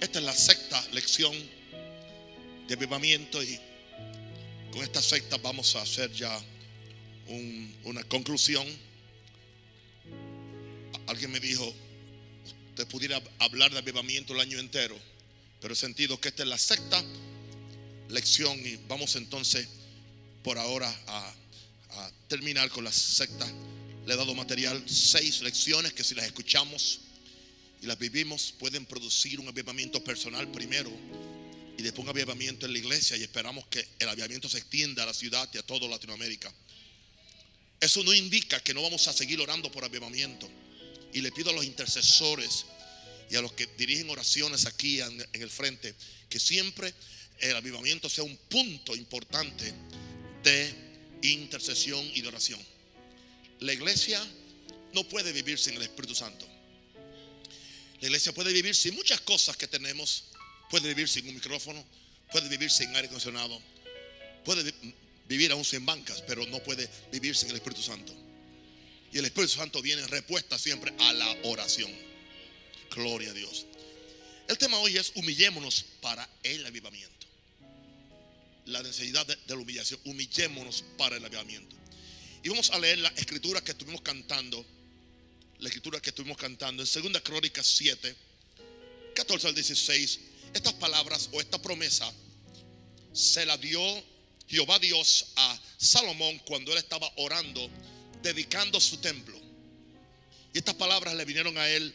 Esta es la sexta lección de avivamiento y con esta sexta vamos a hacer ya un- una conclusión. Alguien me dijo, usted pudiera hablar de avivamiento el año entero, pero he sentido que esta es la sexta lección y vamos entonces por ahora a, a terminar con la sexta. Le he dado material, seis lecciones que si las escuchamos y las vivimos pueden producir un avivamiento personal primero y después un avivamiento en la iglesia y esperamos que el avivamiento se extienda a la ciudad y a toda Latinoamérica. Eso no indica que no vamos a seguir orando por avivamiento. Y le pido a los intercesores y a los que dirigen oraciones aquí en, el frente que siempre el avivamiento sea un punto importante de intercesión y de oración. La iglesia no puede vivir sin el Espíritu Santo. La iglesia puede vivir sin muchas cosas que tenemos. Puede vivir sin un micrófono, puede vivir sin aire acondicionado, puede vi- vivir aún sin bancas, pero no puede vivir sin el Espíritu Santo. Y el Espíritu Santo viene en respuesta siempre a la oración. Gloria a Dios. El tema hoy es humillémonos para el avivamiento. La necesidad de, de la humillación. Humillémonos para el avivamiento. Y vamos a leer la escritura que estuvimos cantando. La escritura que estuvimos cantando en 2 Crónicas 7, 14 al 16. Estas palabras o esta promesa se la dio Jehová Dios a Salomón cuando él estaba orando, dedicando su templo. Y estas palabras le vinieron a él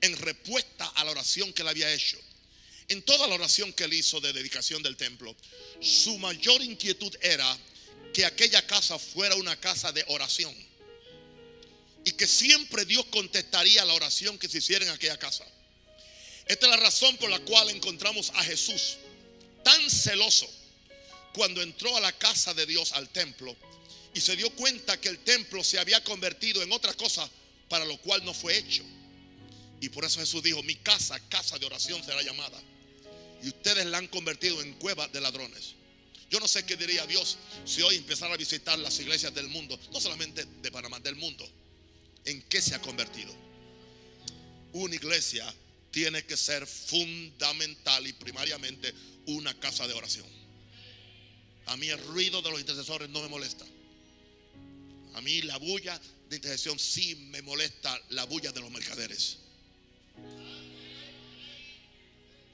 en respuesta a la oración que él había hecho. En toda la oración que él hizo de dedicación del templo, su mayor inquietud era que aquella casa fuera una casa de oración. Y que siempre Dios contestaría la oración que se hiciera en aquella casa. Esta es la razón por la cual encontramos a Jesús tan celoso cuando entró a la casa de Dios, al templo, y se dio cuenta que el templo se había convertido en otra cosa para lo cual no fue hecho. Y por eso Jesús dijo, mi casa, casa de oración será llamada. Y ustedes la han convertido en cueva de ladrones. Yo no sé qué diría Dios si hoy empezara a visitar las iglesias del mundo, no solamente de Panamá, del mundo. ¿En qué se ha convertido? Una iglesia tiene que ser fundamental y primariamente una casa de oración. A mí el ruido de los intercesores no me molesta. A mí la bulla de intercesión sí me molesta la bulla de los mercaderes.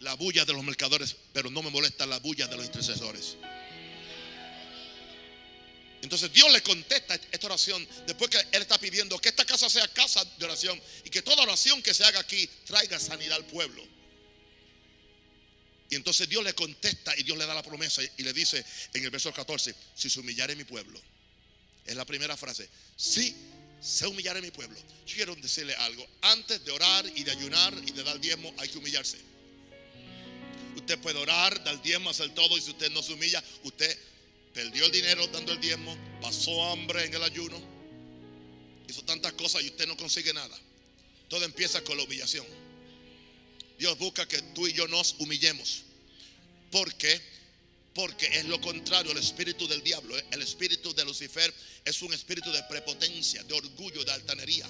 La bulla de los mercaderes, pero no me molesta la bulla de los intercesores. Entonces Dios le contesta esta oración después que Él está pidiendo que esta casa sea casa de oración y que toda oración que se haga aquí traiga sanidad al pueblo. Y entonces Dios le contesta y Dios le da la promesa y le dice en el verso 14, si se humillare mi pueblo. Es la primera frase. Si se humillare mi pueblo. Yo quiero decirle algo. Antes de orar y de ayunar y de dar diezmo hay que humillarse. Usted puede orar, dar diezmo, hacer todo y si usted no se humilla, usted perdió el dinero dando el diezmo, pasó hambre en el ayuno, hizo tantas cosas y usted no consigue nada. Todo empieza con la humillación. Dios busca que tú y yo nos humillemos. ¿Por qué? Porque es lo contrario al espíritu del diablo. El espíritu de Lucifer es un espíritu de prepotencia, de orgullo, de altanería.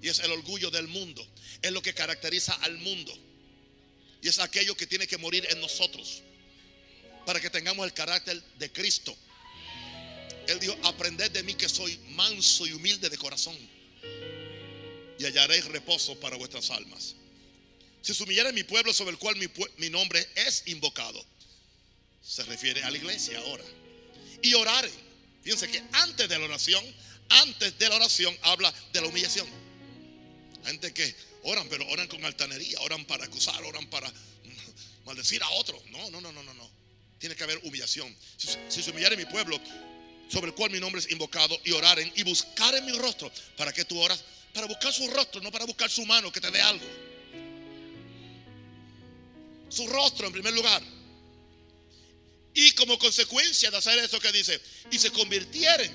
Y es el orgullo del mundo. Es lo que caracteriza al mundo. Y es aquello que tiene que morir en nosotros. Para que tengamos el carácter de Cristo. Él dijo, aprended de mí que soy manso y humilde de corazón. Y hallaréis reposo para vuestras almas. Si se humillara mi pueblo sobre el cual mi, mi nombre es invocado. Se refiere a la iglesia ahora. Y oraren. Fíjense que antes de la oración, antes de la oración habla de la humillación. Gente que oran, pero oran con altanería, oran para acusar, oran para maldecir a otro. No, no, no, no, no, no. Tiene que haber humillación. Si, si se humillare mi pueblo, sobre el cual mi nombre es invocado, y oraren y buscaren mi rostro. ¿Para qué tú oras? Para buscar su rostro, no para buscar su mano que te dé algo. Su rostro en primer lugar. Y como consecuencia de hacer eso que dice, y se convirtieren.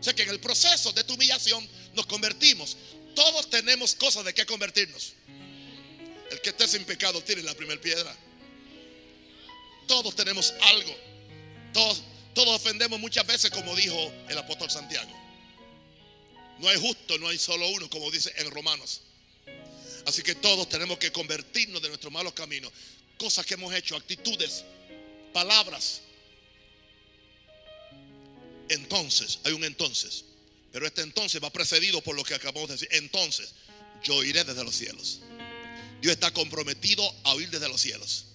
O sea que en el proceso de tu humillación nos convertimos. Todos tenemos cosas de qué convertirnos. El que esté sin pecado tiene la primera piedra. Todos tenemos algo. Todos, todos ofendemos muchas veces, como dijo el apóstol Santiago. No hay justo, no hay solo uno, como dice en Romanos. Así que todos tenemos que convertirnos de nuestros malos caminos. Cosas que hemos hecho, actitudes, palabras. Entonces, hay un entonces. Pero este entonces va precedido por lo que acabamos de decir. Entonces, yo iré desde los cielos. Dios está comprometido a oír desde los cielos.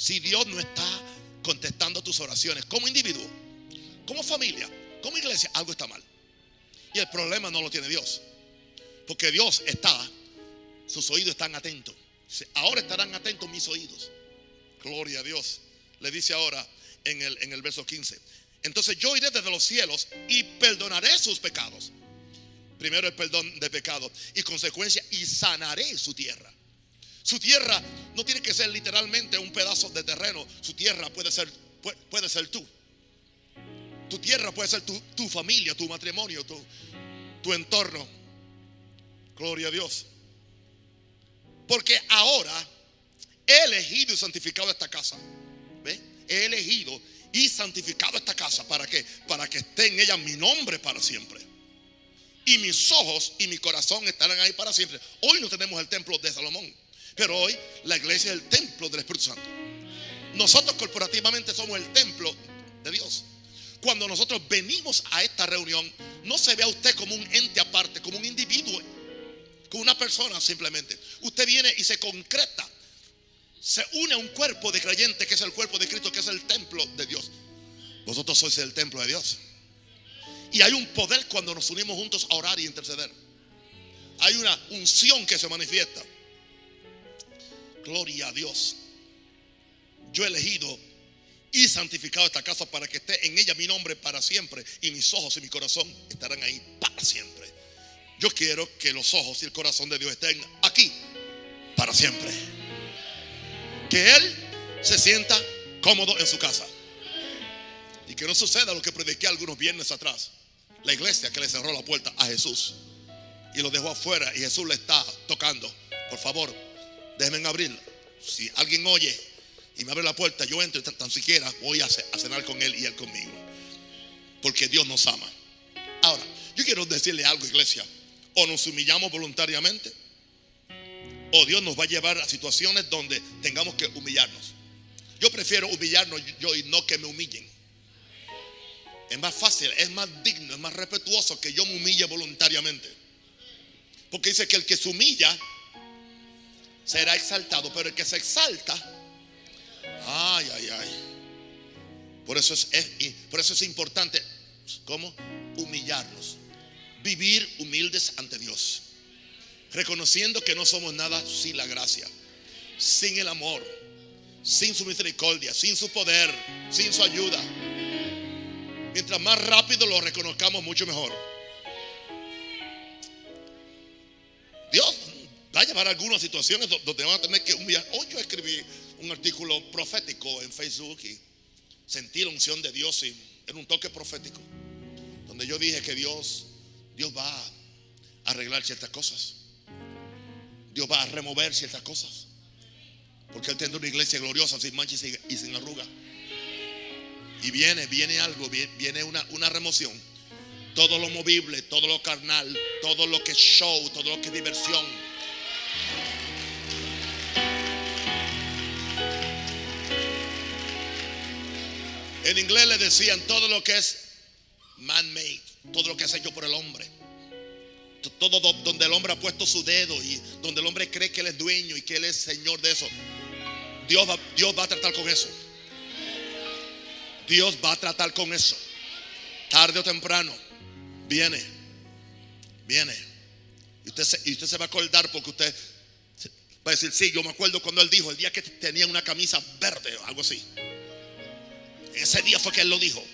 Si Dios no está contestando tus oraciones como individuo, como familia, como iglesia, algo está mal. Y el problema no lo tiene Dios. Porque Dios está, sus oídos están atentos. Ahora estarán atentos mis oídos. Gloria a Dios. Le dice ahora en el, en el verso 15. Entonces yo iré desde los cielos y perdonaré sus pecados. Primero el perdón de pecado y consecuencia y sanaré su tierra. Su tierra no tiene que ser literalmente un pedazo de terreno. Su tierra puede ser, puede, ser tú. Tu tierra puede ser tu, familia, tu matrimonio, tu, tu entorno. Gloria a Dios. Porque ahora he elegido y santificado esta casa. ¿Ve? He elegido y santificado esta casa. ¿Para qué? Para que esté en ella mi nombre para siempre. Y mis ojos y mi corazón estarán ahí para siempre. Hoy no tenemos el templo de Salomón. Pero hoy la iglesia es el templo del Espíritu Santo. Nosotros corporativamente somos el templo de Dios. Cuando nosotros venimos a esta reunión, no se ve a usted como un ente aparte, como un individuo, como una persona simplemente. Usted viene y se concreta se une a un cuerpo de creyente que es el cuerpo de Cristo, que es el templo de Dios. Vosotros sois el templo de Dios. Y hay un poder cuando nos unimos juntos a orar y interceder. Hay una unción que se manifiesta. Gloria a Dios. Yo he elegido y santificado esta casa para que esté en ella mi nombre para siempre. Y mis ojos y mi corazón estarán ahí para siempre. Yo quiero que los ojos y el corazón de Dios estén aquí para siempre que Él se sienta cómodo en su casa. Y que no suceda lo que prediqué algunos viernes atrás. La iglesia que le cerró la puerta a Jesús y lo dejó afuera y Jesús le está tocando. Por favor, déjenme abrir. Si alguien oye y me abre la puerta, yo entro y tan, siquiera voy a, a cenar con él y él conmigo. Porque Dios nos ama. Ahora, yo quiero decirle algo, iglesia. O nos humillamos voluntariamente o Dios nos va a llevar a situaciones donde tengamos que humillarnos. Yo prefiero humillarnos yo y no que me humillen. Es más fácil, es más digno, es más respetuoso que yo me humille voluntariamente. Porque dice que el que se humilla será exaltado, pero el que se exalta, ay, ay, ay. Por eso es, por eso es importante, ¿cómo? Humillarnos. Vivir humildes ante Dios reconociendo que no somos nada sin la gracia, sin el amor, sin su misericordia, sin su poder, sin su ayuda. Mientras más rápido lo reconozcamos, mucho mejor. Dios va a llevar algunas situaciones donde van a tener que humillar. Hoy yo escribí un artículo profético en Facebook y sentí la unción de Dios y en un toque profético, donde yo dije que Dios, Dios va a arreglar ciertas cosas. Dios va a remover ciertas cosas. Porque Él tiene una iglesia gloriosa, sin mancha y sin, arruga. Y viene, viene algo, viene una, una remoción. Todo lo movible, todo lo carnal, todo lo que es show, todo lo que es diversión. En inglés le decían todo lo que es man-made, todo lo que es hecho por el hombre todo donde el hombre ha puesto su dedo y donde el hombre cree que él es dueño y que él es señor de eso. Dios va, Dios va a tratar con eso. Dios va a tratar con eso. Tarde o temprano. Viene. Viene. Y usted, se, usted se va a acordar porque usted va a decir, sí, yo me acuerdo cuando él dijo, el día que tenía una camisa verde o algo así. Ese día fue que él lo dijo.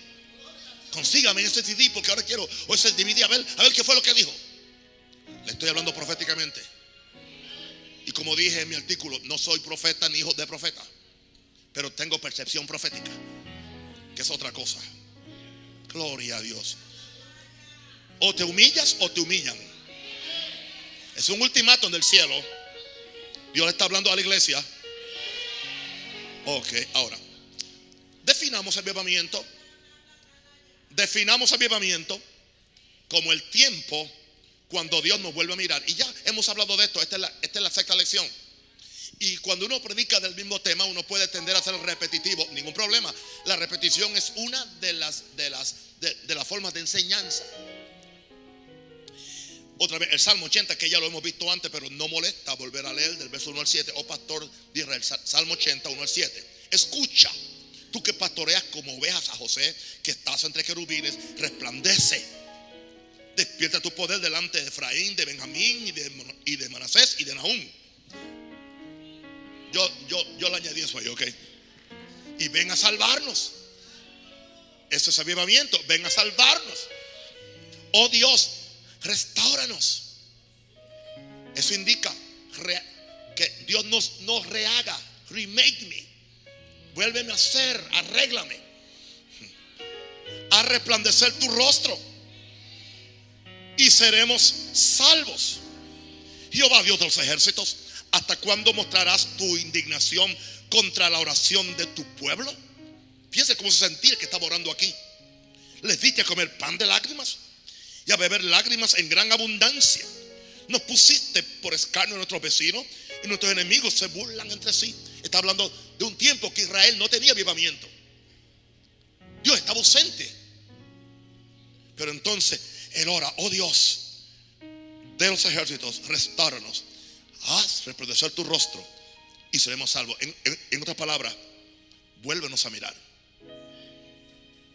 Consígame ese CD porque ahora quiero, o ese DVD, a ver, a ver qué fue lo que dijo. Le estoy hablando proféticamente. Y como dije en mi artículo, no soy profeta ni hijo de profeta, pero tengo percepción profética, que es otra cosa. Gloria a Dios. O te humillas o te humillan. Es un ultimátum del cielo. Dios le está hablando a la iglesia. Ok, ahora. Definamos avivamiento. Definamos avivamiento como el tiempo cuando Dios nos vuelve a mirar. Y ya hemos hablado de esto, esta es la, esta es la sexta lección. Y cuando uno predica del mismo tema, uno puede tender a ser repetitivo, ningún problema. La repetición es una de las, de las, de, las formas de enseñanza. Otra vez, el Salmo 80, que ya lo hemos visto antes, pero no molesta volver a leer del verso 1 al 7. Oh pastor de Israel, Salmo 80, 1 al 7. Escucha, tú que pastoreas como ovejas a José, que estás entre querubines, resplandece. Despierta tu poder delante de Efraín, de Benjamín y de, Manasés y de Nahum yo, yo, yo le añadí eso ahí, ok. Y ven a salvarnos. Ese es avivamiento. Ven a salvarnos. Oh Dios, restauranos. Eso indica que Dios nos, nos rehaga. Remake me. Vuélveme a hacer. Arréglame. A resplandecer tu rostro. Y seremos salvos. Jehová Dios de los ejércitos ¿Hasta cuándo mostrarás tu indignación contra la oración de tu pueblo? Fíjense cómo se sentía que estaba orando aquí. Les diste a comer pan de lágrimas y a beber lágrimas en gran abundancia. Nos pusiste por escarnio a nuestros vecinos y nuestros enemigos se burlan entre sí. Está hablando de un tiempo que Israel no tenía avivamiento. Dios estaba ausente. Pero entonces él ora, oh Dios de los ejércitos, restáranos haz resplandecer tu rostro y seremos salvos. En, otras palabras, vuélvenos a mirar.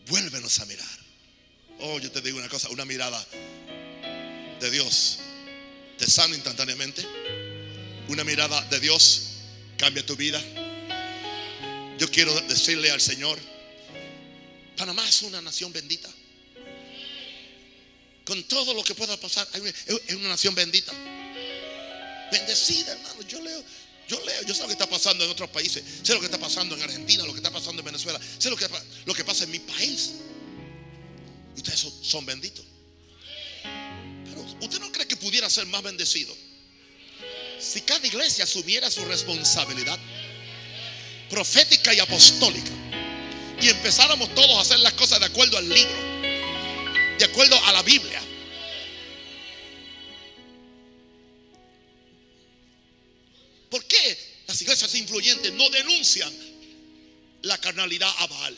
Vuélvenos a mirar. Oh, yo te digo una cosa, una mirada de Dios te sana instantáneamente. Una mirada de Dios cambia tu vida. Yo quiero decirle al Señor, Panamá es una nación bendita. Con todo lo que pueda pasar, es una nación bendita. Bendecida, hermano. Yo leo, yo leo, yo sé lo que está pasando en otros países. Sé lo que está pasando en Argentina, lo que está pasando en Venezuela. Sé lo que, lo que pasa en mi país. Y ustedes son, benditos. Pero usted no cree que pudiera ser más bendecido si cada iglesia asumiera su responsabilidad profética y apostólica y empezáramos todos a hacer las cosas de acuerdo al libro, de acuerdo a la Biblia. ¿Por qué las iglesias influyentes no denuncian la carnalidad a Baal?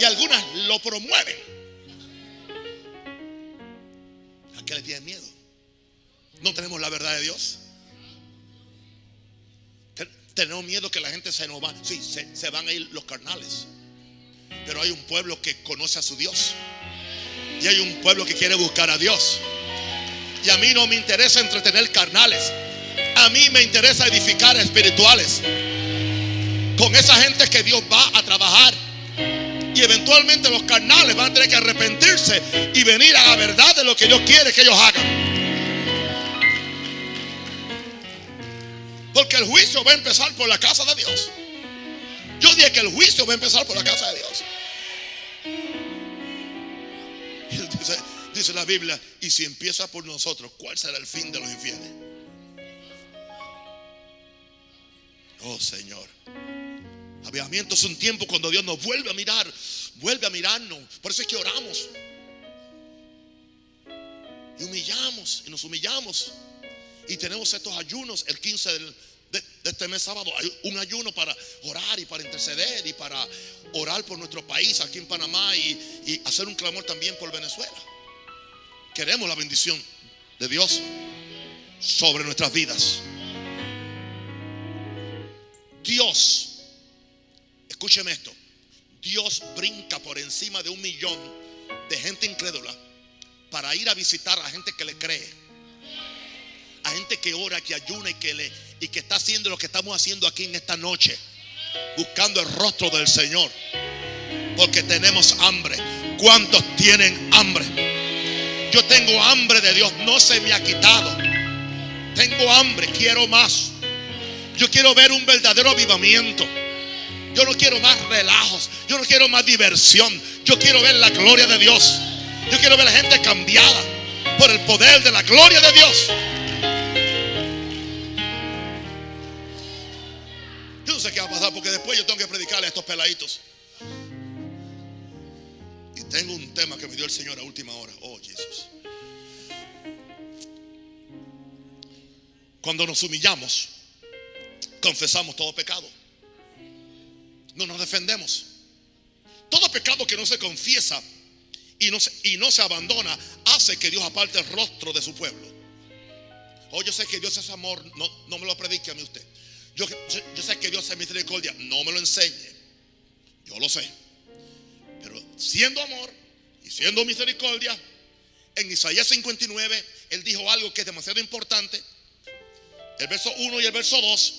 Y algunas lo promueven. ¿A qué le tienen miedo? ¿No tenemos la verdad de Dios? Tenemos miedo que la gente se nos va. Sí, se, se van a ir los carnales. Pero hay un pueblo que conoce a su Dios. Y hay un pueblo que quiere buscar a Dios. Y a mí no me interesa entretener carnales. A mí me interesa edificar espirituales. Con esa gente que Dios va a trabajar. Y eventualmente los carnales van a tener que arrepentirse y venir a la verdad de lo que Dios quiere que ellos hagan. El juicio va a empezar por la casa de Dios. Yo dije que el juicio va a empezar por la casa de Dios. dice, dice la Biblia, y si empieza por nosotros, ¿cuál será el fin de los infieles? Oh Señor. Avivamiento es un tiempo cuando Dios nos vuelve a mirar, vuelve a mirarnos. Por eso es que oramos. Y humillamos, y nos humillamos. Y tenemos estos ayunos el 15 de, este mes sábado. Hay un ayuno para orar y para interceder y para orar por nuestro país aquí en Panamá y, y hacer un clamor también por Venezuela. Queremos la bendición de Dios sobre nuestras vidas. Dios, escúcheme esto, Dios brinca por encima de un millón de gente incrédula para ir a visitar a gente que le cree. A gente que ora, que ayuna y que, le, y que está haciendo lo que estamos haciendo aquí en esta noche. Buscando el rostro del Señor. Porque tenemos hambre. ¿Cuántos tienen hambre? Yo tengo hambre de Dios. No se me ha quitado. Tengo hambre. Quiero más. Yo quiero ver un verdadero avivamiento. Yo no quiero más relajos. Yo no quiero más diversión. Yo quiero ver la gloria de Dios. Yo quiero ver la gente cambiada por el poder de la gloria de Dios. sé qué va a pasar porque después yo tengo que predicarle a estos peladitos. Y tengo un tema que me dio el Señor a última hora. Oh, Jesús. Cuando nos humillamos, confesamos todo pecado. No nos defendemos. Todo pecado que no se confiesa y no se, y no se abandona hace que Dios aparte el rostro de su pueblo. Oh, yo sé que Dios es amor. No, no me lo predique a mí usted. Yo, sé que Dios es misericordia, no me lo enseñe. Yo lo sé. Pero siendo amor y siendo misericordia, en Isaías 59, Él dijo algo que es demasiado importante. El verso 1 y el verso 2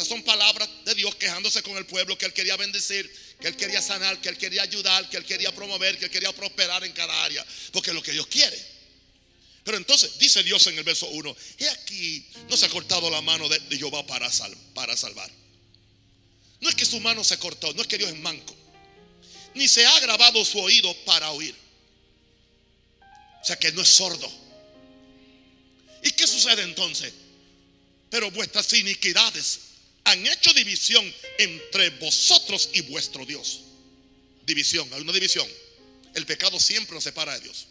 estas son palabras de Dios quejándose con el pueblo que Él quería bendecir, que Él quería sanar, que Él quería ayudar, que Él quería promover, que Él quería prosperar en cada área. Porque es lo que Dios quiere. Pero entonces dice Dios en el verso 1, he aquí, no se ha cortado la mano de, Jehová para, para salvar. No es que su mano se cortó, no es que Dios es manco. Ni se ha grabado su oído para oír. O sea que no es sordo. ¿Y qué sucede entonces? Pero vuestras iniquidades han hecho división entre vosotros y vuestro Dios. División, hay una división. El pecado siempre nos separa de Dios.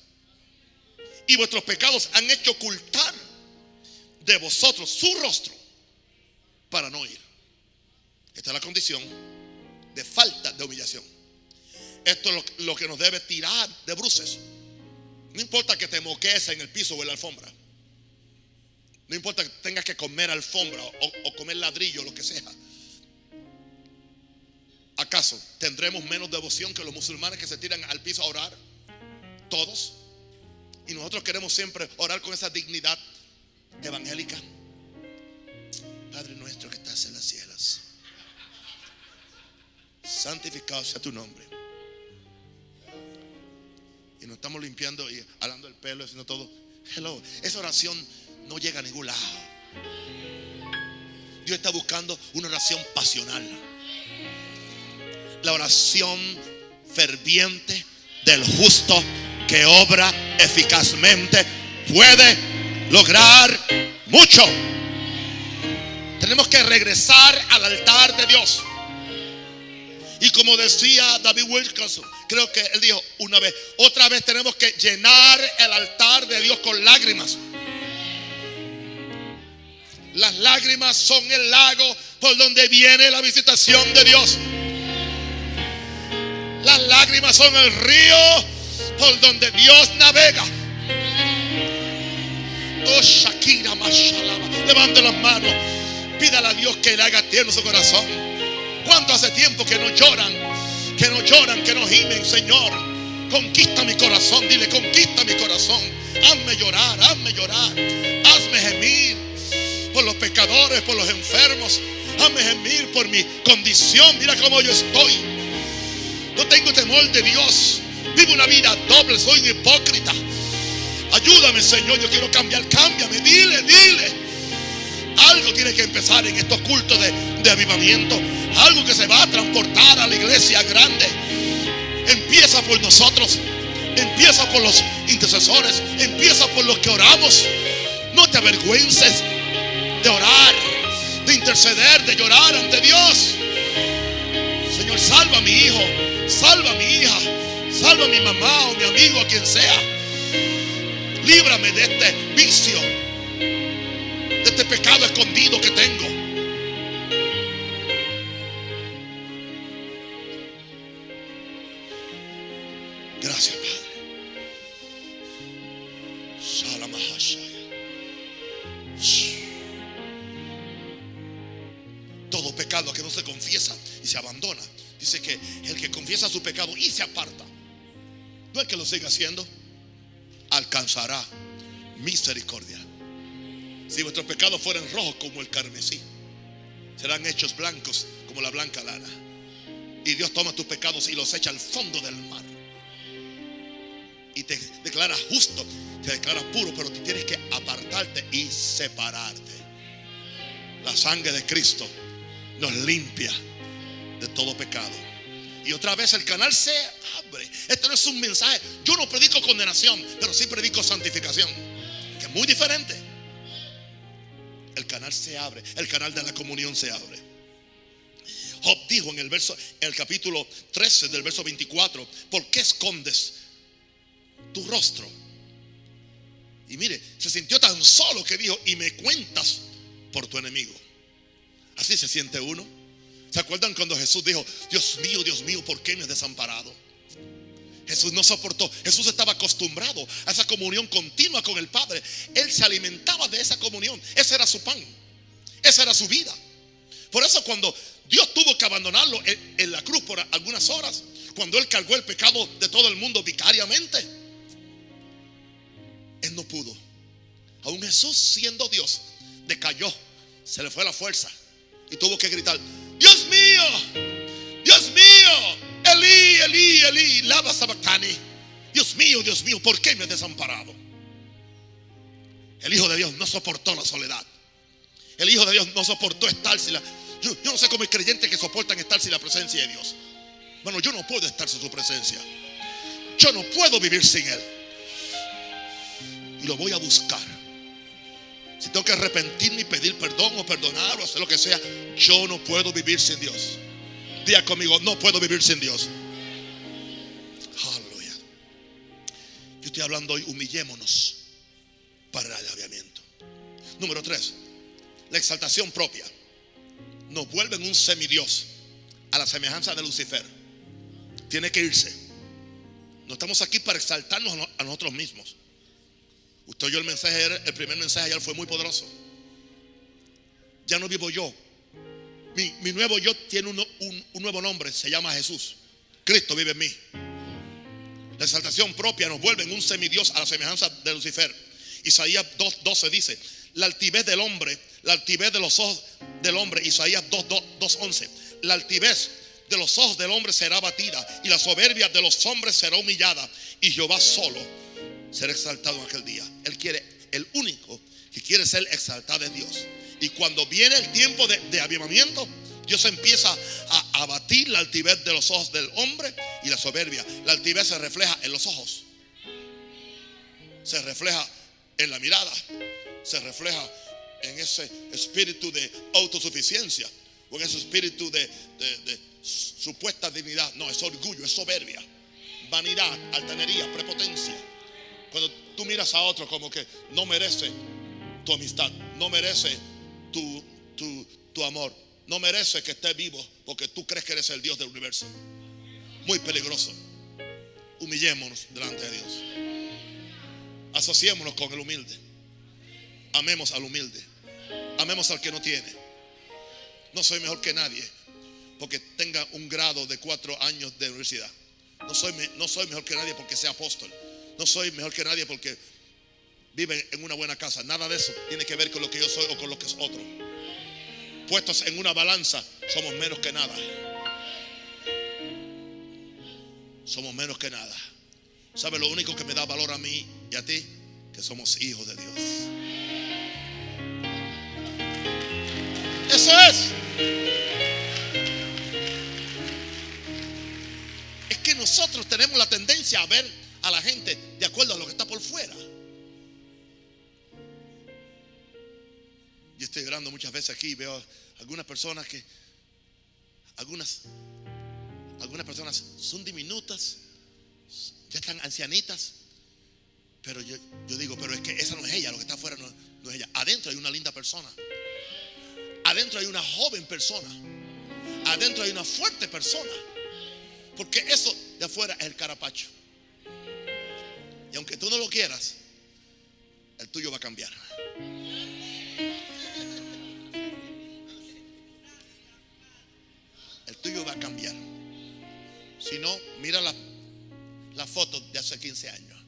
Y vuestros pecados han hecho ocultar de vosotros su rostro para no ir. Esta es la condición de falta de humillación. Esto es lo, que nos debe tirar de bruces. No importa que te moques en el piso o en la alfombra. No importa que tengas que comer alfombra o, comer ladrillo, lo que sea. ¿Acaso tendremos menos devoción que los musulmanes que se tiran al piso a orar? Todos. Y nosotros queremos siempre orar con esa dignidad evangélica. Padre nuestro que estás en las cielos. Santificado sea tu nombre. Y nos estamos limpiando y hablando el pelo, haciendo todo. Hello. Esa oración no llega a ningún lado. Dios está buscando una oración pasional. La oración ferviente del justo que obra eficazmente puede lograr mucho. Tenemos que regresar al altar de Dios. Y como decía David Wilkerson, creo que él dijo una vez, otra vez tenemos que llenar el altar de Dios con lágrimas. Las lágrimas son el lago por donde viene la visitación de Dios. Las lágrimas son el río por donde Dios navega. Oh Shakira, Mashallah. Levante las manos. Pídale a Dios que le haga tierno su corazón. ¿Cuánto hace tiempo que no lloran? Que no lloran, que no gimen, Señor. Conquista mi corazón. Dile, conquista mi corazón. Hazme llorar, hazme llorar. Hazme gemir por los pecadores, por los enfermos. Hazme gemir por mi condición. Mira cómo yo estoy. No tengo temor de Dios. Vivo una vida doble. Soy un hipócrita. Ayúdame, Señor. Yo quiero cambiar. Cámbiame. Dile, dile. Algo tiene que empezar en estos cultos de, de avivamiento. Algo que se va a transportar a la iglesia grande. Empieza por nosotros. Empieza por los intercesores. Empieza por los que oramos. No te avergüences de orar, de interceder, de llorar ante Dios. Señor, salva a mi hijo, salva a mi hija, salva a mi mamá o mi amigo, a quien sea. Líbrame de este vicio, de este pecado escondido que tengo. Gracias, Padre. todo pecado que no se confiesa y se abandona. Dice que el que confiesa su pecado y se aparta, no es que lo siga haciendo, alcanzará misericordia. Si vuestros pecados fueran rojos como el carmesí, serán hechos blancos como la blanca lana. Y Dios toma tus pecados y los echa al fondo del mar. Y te declara justo, te declara puro, pero tienes que apartarte y separarte. La sangre de Cristo nos limpia de todo pecado. Y otra vez el canal se abre. Este no es un mensaje. Yo no predico condenación, pero sí predico santificación. Que es muy diferente. El canal se abre. El canal de la comunión se abre. Job dijo en el verso, en el capítulo 13 del verso 24, ¿por qué escondes tu rostro? Y mire, se sintió tan solo que dijo, y me cuentas por tu enemigo. Así se siente uno. ¿Se acuerdan cuando Jesús dijo, Dios mío, Dios mío, ¿por qué me has desamparado? Jesús no soportó. Jesús estaba acostumbrado a esa comunión continua con el Padre. Él se alimentaba de esa comunión. Ese era su pan. Esa era su vida. Por eso cuando Dios tuvo que abandonarlo en, la cruz por algunas horas, cuando Él cargó el pecado de todo el mundo vicariamente, Él no pudo. Aún Jesús siendo Dios, decayó, se le fue la fuerza y tuvo que gritar, Dios mío, Dios mío, Elí, Elí, Elí, lava sabactani. Dios mío, Dios mío, ¿por qué me has desamparado? El Hijo de Dios no soportó la soledad. El Hijo de Dios no soportó estar sin la. Yo, no sé cómo hay creyentes que soportan estar sin la presencia de Dios. Bueno, yo no puedo estar sin su presencia. Yo no puedo vivir sin Él. Y lo voy a buscar. Si tengo que arrepentirme y pedir perdón o perdonar o hacer lo que sea, yo no puedo vivir sin Dios conmigo, no puedo vivir sin Dios. Aleluya. Yo estoy hablando hoy, humillémonos para el aviamiento. Número tres, la exaltación propia. Nos vuelven un semidios a la semejanza de Lucifer. Tiene que irse. No estamos aquí para exaltarnos a nosotros mismos. Usted oyó el mensaje, el primer mensaje ayer fue muy poderoso. Ya no vivo yo, mi, nuevo yo tiene un, nuevo nombre, se llama Jesús. Cristo vive en mí. La exaltación propia nos vuelve en un semidios a la semejanza de Lucifer. Isaías 2.12 dice, la altivez del hombre, la altivez de los ojos del hombre, Isaías 2.11, la altivez de los ojos del hombre será abatida y la soberbia de los hombres será humillada y Jehová solo será exaltado en aquel día. Él quiere, el único que quiere ser exaltado es Dios. Y cuando viene el tiempo de, avivamiento, Dios empieza a abatir la altivez de los ojos del hombre y la soberbia. La altivez se refleja en los ojos. Se refleja en la mirada. Se refleja en ese espíritu de autosuficiencia. O en ese espíritu de, de supuesta dignidad. No, es orgullo, es soberbia. Vanidad, altanería, prepotencia. Cuando tú miras a otro como que no merece tu amistad, no merece tu, tu, amor. No merece que esté vivo porque tú crees que eres el Dios del universo. Muy peligroso. Humillémonos delante de Dios. Asociémonos con el humilde. Amemos al humilde. Amemos al que no tiene. No soy mejor que nadie porque tenga un grado de cuatro años de universidad. No soy, no soy mejor que nadie porque sea apóstol. No soy mejor que nadie porque viven en una buena casa. Nada de eso tiene que ver con lo que yo soy o con lo que es otro. Puestos en una balanza, somos menos que nada. Somos menos que nada. ¿Sabe lo único que me da valor a mí y a ti? Que somos hijos de Dios. Eso es. Es que nosotros tenemos la tendencia a ver a la gente de acuerdo a lo que está por fuera. Yo estoy orando muchas veces aquí y veo algunas personas que, algunas, algunas personas son diminutas, ya están ancianitas, pero yo, digo, pero es que esa no es ella, lo que está afuera no, no es ella. Adentro hay una linda persona, adentro hay una joven persona, adentro hay una fuerte persona, porque eso de afuera es el carapacho. Y aunque tú no lo quieras, el tuyo va a cambiar. tuyo va a cambiar. Si no, mira la, la foto de hace 15 años.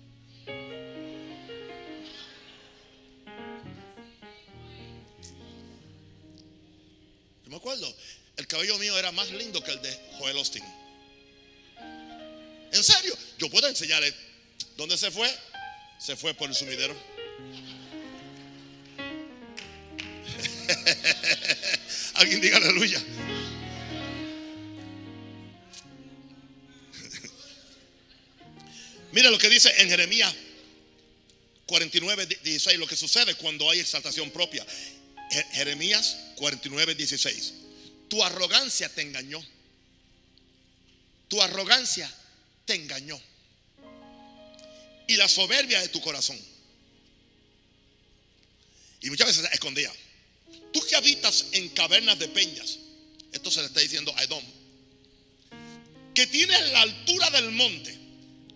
Yo me acuerdo, el cabello mío era más lindo que el de Joel Austin. En serio, yo puedo enseñarle dónde se fue. Se fue por el sumidero. Alguien diga aleluya. Mira lo que dice en Jeremías 49, 16, lo que sucede cuando hay exaltación propia. Jeremías 49, 16. Tu arrogancia te engañó. Tu arrogancia te engañó. Y la soberbia de tu corazón. Y muchas veces escondía. tú que habitas en cavernas de peñas, esto se le está diciendo a Edom, que tienes la altura del monte,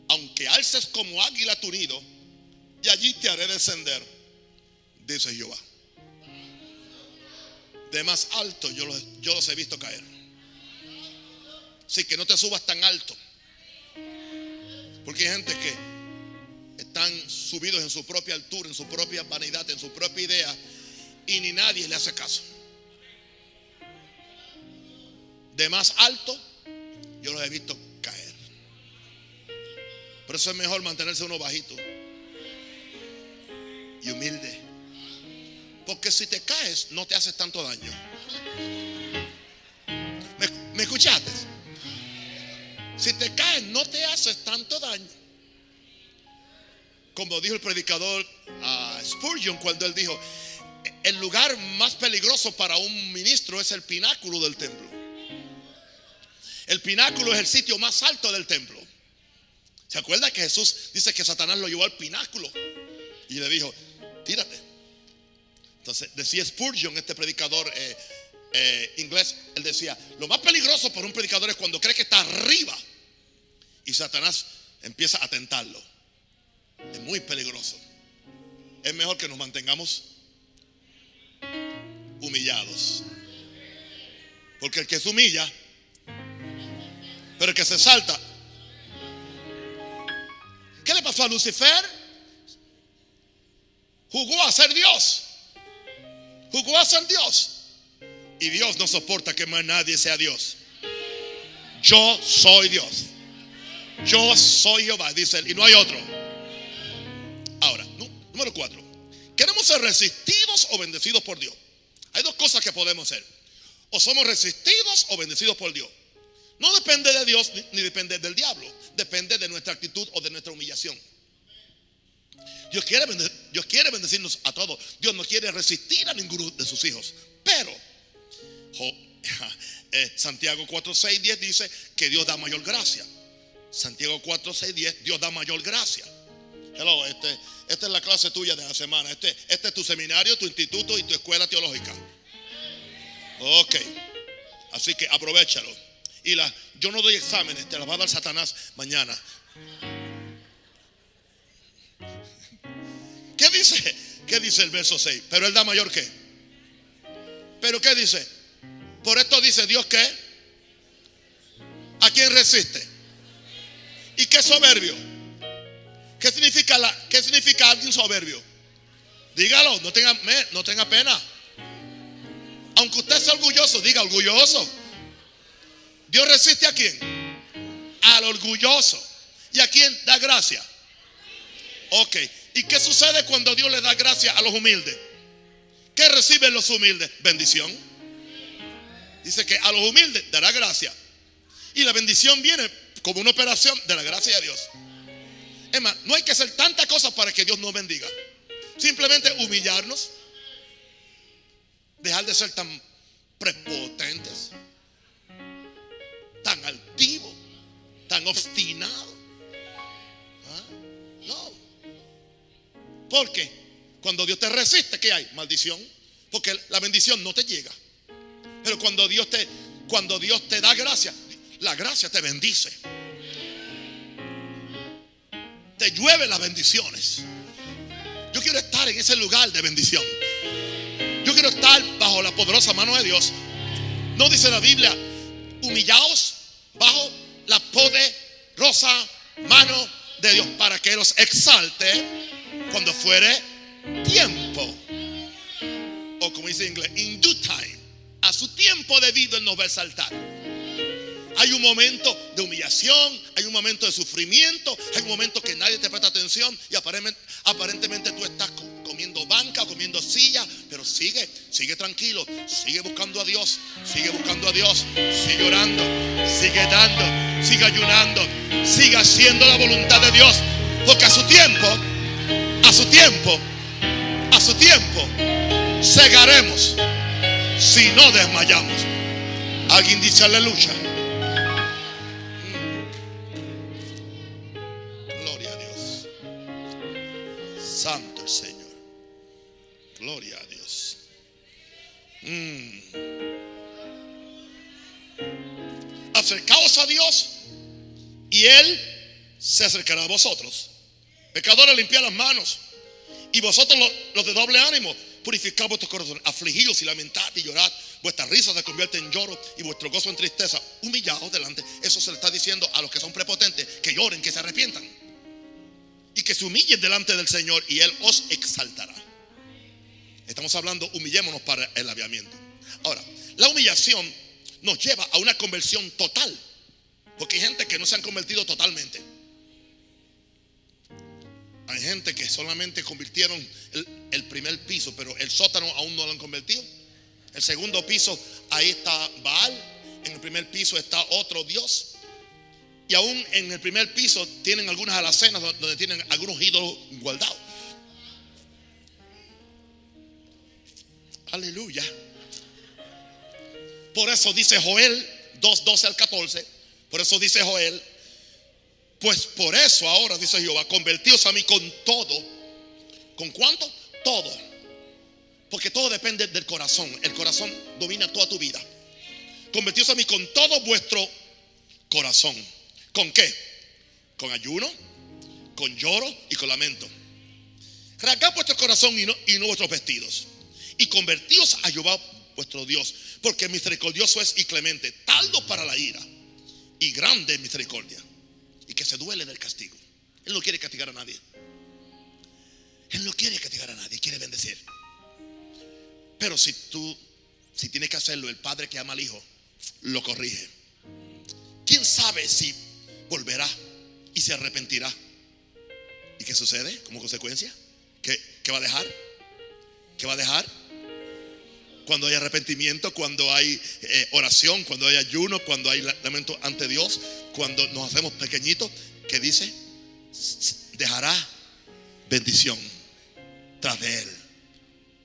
aunque alces como águila tu nido, y allí te haré descender, dice Jehová. De más alto yo los, yo los he visto caer. Así que no te subas tan alto. Porque hay gente que están subidos en su propia altura, en su propia vanidad, en su propia idea, y ni nadie le hace caso. De más alto, yo los he visto caer. Por eso es mejor mantenerse uno bajito y humilde. Porque si te caes, no te haces tanto daño. ¿Me, me escuchaste? Si te caes, no te haces tanto daño. Como dijo el predicador Spurgeon cuando él dijo, el lugar más peligroso para un ministro es el pináculo del templo. El pináculo es el sitio más alto del templo. ¿Se acuerda que Jesús dice que Satanás lo llevó al pináculo? Y le dijo, tírate. Entonces decía Spurgeon, este predicador eh, eh, inglés, él decía, lo más peligroso para un predicador es cuando cree que está arriba y Satanás empieza a tentarlo. Es muy peligroso. Es mejor que nos mantengamos humillados. Porque el que se humilla, pero el que se salta. ¿Qué le pasó a Lucifer? Jugó a ser Dios. Jugó a ser Dios. Y Dios no soporta que más nadie sea Dios. Yo soy Dios. Yo soy Jehová, dice él, y no hay otro. Número cuatro. Queremos ser resistidos o bendecidos por Dios. Hay dos cosas que podemos ser. O somos resistidos o bendecidos por Dios. No depende de Dios ni, depende del diablo. Depende de nuestra actitud o de nuestra humillación. Dios quiere, Dios quiere bendecirnos a todos. Dios no quiere resistir a ninguno de sus hijos. Pero eh, Santiago 4, 6, 10 dice que Dios da mayor gracia. Santiago 4, 6, 10, Dios da mayor gracia. Hello, este, esta es la clase tuya de la semana. Este, este es tu seminario, tu instituto y tu escuela teológica. Ok. Así que aprovechalo. Y la, yo no doy exámenes, te las va a dar Satanás mañana. ¿Qué dice? ¿Qué dice el verso 6? Pero él da mayor que. Pero ¿qué dice? Por esto dice Dios que a quién resiste. ¿Y qué soberbio? ¿Qué significa, la, qué significa alguien soberbio? Dígalo, no tenga, no tenga pena. Aunque usted sea orgulloso, diga orgulloso. Dios resiste a quién? Al orgulloso. ¿Y a quién da gracia? Ok. ¿Y qué sucede cuando Dios le da gracia a los humildes? ¿Qué reciben los humildes? Bendición. Dice que a los humildes dará gracia. Y la bendición viene como una operación de la gracia de Dios. Es más, no hay que hacer tantas cosas para que Dios nos bendiga. Simplemente humillarnos. Dejar de ser tan prepotentes. Tan altivos. Tan obstinados. ¿Ah? No. Porque cuando Dios te resiste, ¿qué hay? Maldición. Porque la bendición no te llega. Pero cuando Dios te, cuando Dios te da gracia, la gracia te bendice. Te llueve las bendiciones. Yo quiero estar en ese lugar de bendición. Yo quiero estar bajo la poderosa mano de Dios. No dice la Biblia, humillaos bajo la poderosa mano de Dios para que los exalte cuando fuere tiempo. O como dice en inglés, in due time. A su tiempo debido Él nos va a exaltar. Hay un momento de humillación, hay un momento de sufrimiento, hay un momento que nadie te presta atención y aparentemente, tú estás comiendo banca, comiendo silla, pero sigue, sigue tranquilo, sigue buscando a Dios, sigue buscando a Dios, sigue orando, sigue dando, sigue ayunando, sigue haciendo la voluntad de Dios, porque a su tiempo, a su tiempo, a su tiempo, cegaremos si no desmayamos. Alguien dice aleluya. Santo el Señor. Gloria a Dios. Mm. Acercaos a Dios y Él se acercará a vosotros. Pecadores, limpiad las manos. Y vosotros los, de doble ánimo, purificad vuestros corazones. Afligidos y lamentad y llorad. Vuestra risa se convierte en lloro y vuestro gozo en tristeza. Humillados delante. Eso se le está diciendo a los que son prepotentes, que lloren, que se arrepientan. Y que se humillen delante del Señor y Él os exaltará. Estamos hablando, humillémonos para el aviamiento. Ahora, la humillación nos lleva a una conversión total. Porque hay gente que no se han convertido totalmente. Hay gente que solamente convirtieron el, el, primer piso, pero el sótano aún no lo han convertido. El segundo piso, ahí está Baal. En el primer piso está otro Dios. Y aún en el primer piso tienen algunas alacenas donde tienen algunos ídolos guardados. Aleluya. Por eso dice Joel 2, 12 al 14. Por eso dice Joel, pues por eso ahora dice Jehová, convertíos a mí con todo. ¿Con cuánto? Todo. Porque todo depende del corazón. El corazón domina toda tu vida. Convertíos a mí con todo vuestro corazón. ¿Con qué? Con ayuno, con lloro y con lamento. Rasgad vuestro corazón y no, y no vuestros vestidos. Y convertíos a Jehová vuestro Dios. Porque misericordioso es y clemente, taldo para la ira y grande misericordia. Y que se duele del castigo. Él no quiere castigar a nadie. Él no quiere castigar a nadie, quiere bendecir. Pero si tú, si tienes que hacerlo, el padre que ama al hijo, lo corrige. ¿Quién sabe si volverá y se arrepentirá? ¿Y qué sucede como consecuencia? ¿Qué, qué va a dejar? ¿Qué va a dejar? Cuando hay arrepentimiento, cuando hay eh, oración, cuando hay ayuno, cuando hay lamento ante Dios, cuando nos hacemos pequeñitos, ¿qué dice? Dejará bendición tras de él.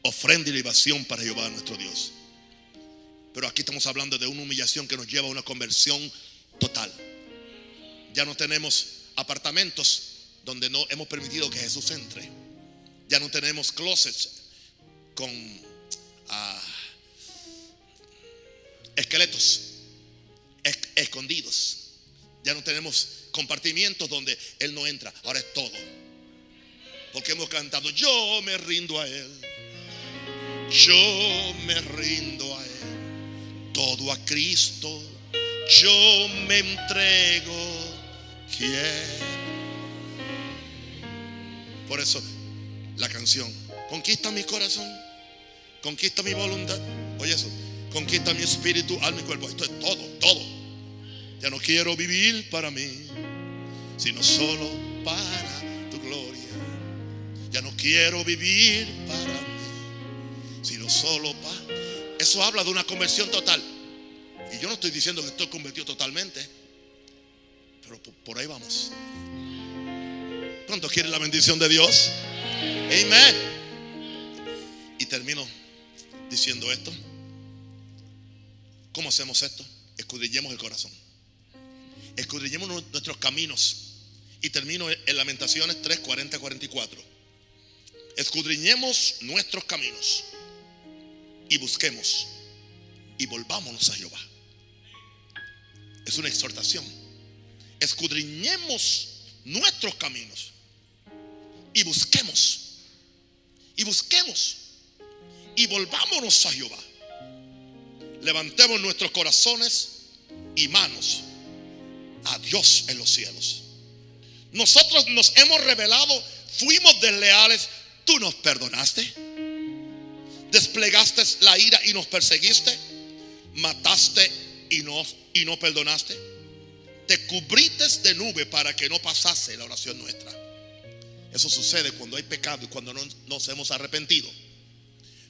Ofrenda y libación para Jehová nuestro Dios. Pero aquí estamos hablando de una humillación que nos lleva a una conversión total. Ya no tenemos apartamentos donde no hemos permitido que Jesús entre. Ya no tenemos closets con ah, esqueletos es- escondidos. Ya no tenemos compartimientos donde Él no entra. Ahora es todo. Porque hemos cantado, yo me rindo a Él. Yo me rindo a Él. Todo a Cristo. Yo me entrego. Por eso la canción, conquista mi corazón, conquista mi voluntad. Oye eso, conquista mi espíritu, alma y cuerpo. Esto es todo, todo. Ya no quiero vivir para mí, sino solo para tu gloria. Ya no quiero vivir para mí, sino solo para... Eso habla de una conversión total. Y yo no estoy diciendo que estoy convertido totalmente, pero por, ahí vamos. ¿Cuántos quieren la bendición de Dios? Amén. Y termino diciendo esto. ¿Cómo hacemos esto? Escudriñemos el corazón. Escudriñemos nu- nuestros caminos. Y termino en Lamentaciones 3, 40, 44. Escudriñemos nuestros caminos. Y busquemos. Y volvámonos a Jehová. Es una exhortación. Escudriñemos nuestros caminos. Y busquemos. Y busquemos. Y volvámonos a Jehová. Levantemos nuestros corazones y manos a Dios en los cielos. Nosotros nos hemos revelado, fuimos desleales, tú nos perdonaste. Desplegaste la ira y nos perseguiste. Mataste y no, y no perdonaste. Te cubriste de nube para que no pasase la oración nuestra. Eso sucede cuando hay pecado y cuando no nos hemos arrepentido.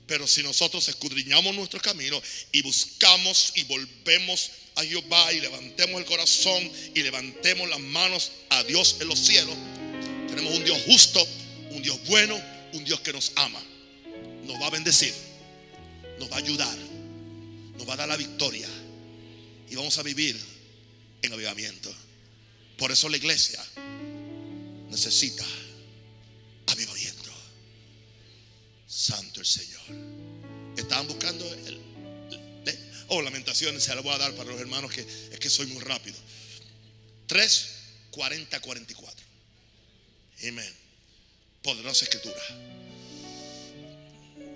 Pero si nosotros escudriñamos nuestro camino y buscamos y volvemos a Jehová y levantemos el corazón y levantemos las manos a Dios en los cielos, tenemos un Dios justo, un Dios bueno, un Dios que nos ama. Nos va a bendecir, nos va a ayudar, nos va a dar la victoria y vamos a vivir en avivamiento. Por eso la iglesia necesita avivamiento. Santo el Señor. Estaban buscando el, Oh, lamentaciones se la voy a dar para los hermanos que es que soy muy rápido. 3, 40, 44. Amén. Poderosa escritura.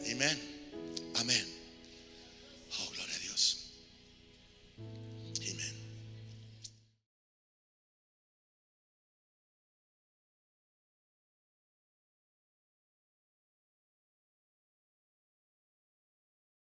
Amén. Amén.